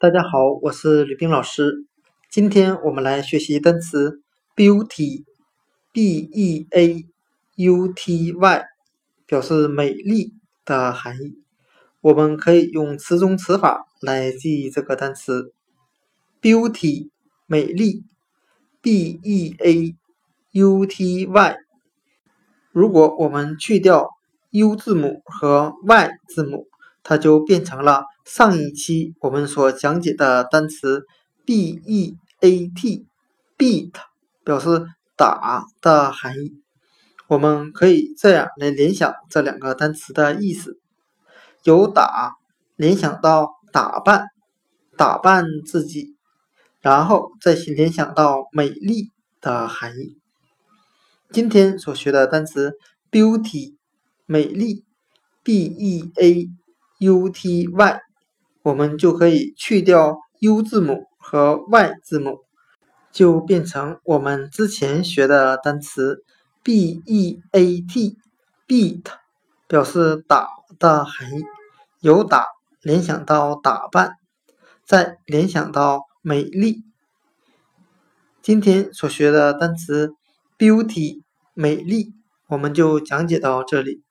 大家好，我是吕冰老师。今天我们来学习单词 beauty，b e a u t y，表示美丽的含义。我们可以用词中词法来记忆这个单词 beauty，美丽，b e a u t y。如果我们去掉 u 字母和 y 字母，它就变成了。上一期我们所讲解的单词 b e a t，beat 表示打的含义。我们可以这样来联想这两个单词的意思：由打联想到打扮，打扮自己，然后再去联想到美丽的含义。今天所学的单词 beauty，美丽，b e a u t y。我们就可以去掉 u 字母和 y 字母，就变成我们之前学的单词 b e a t，beat，表示打的含义。由打联想到打扮，再联想到美丽。今天所学的单词 beauty，美丽，我们就讲解到这里。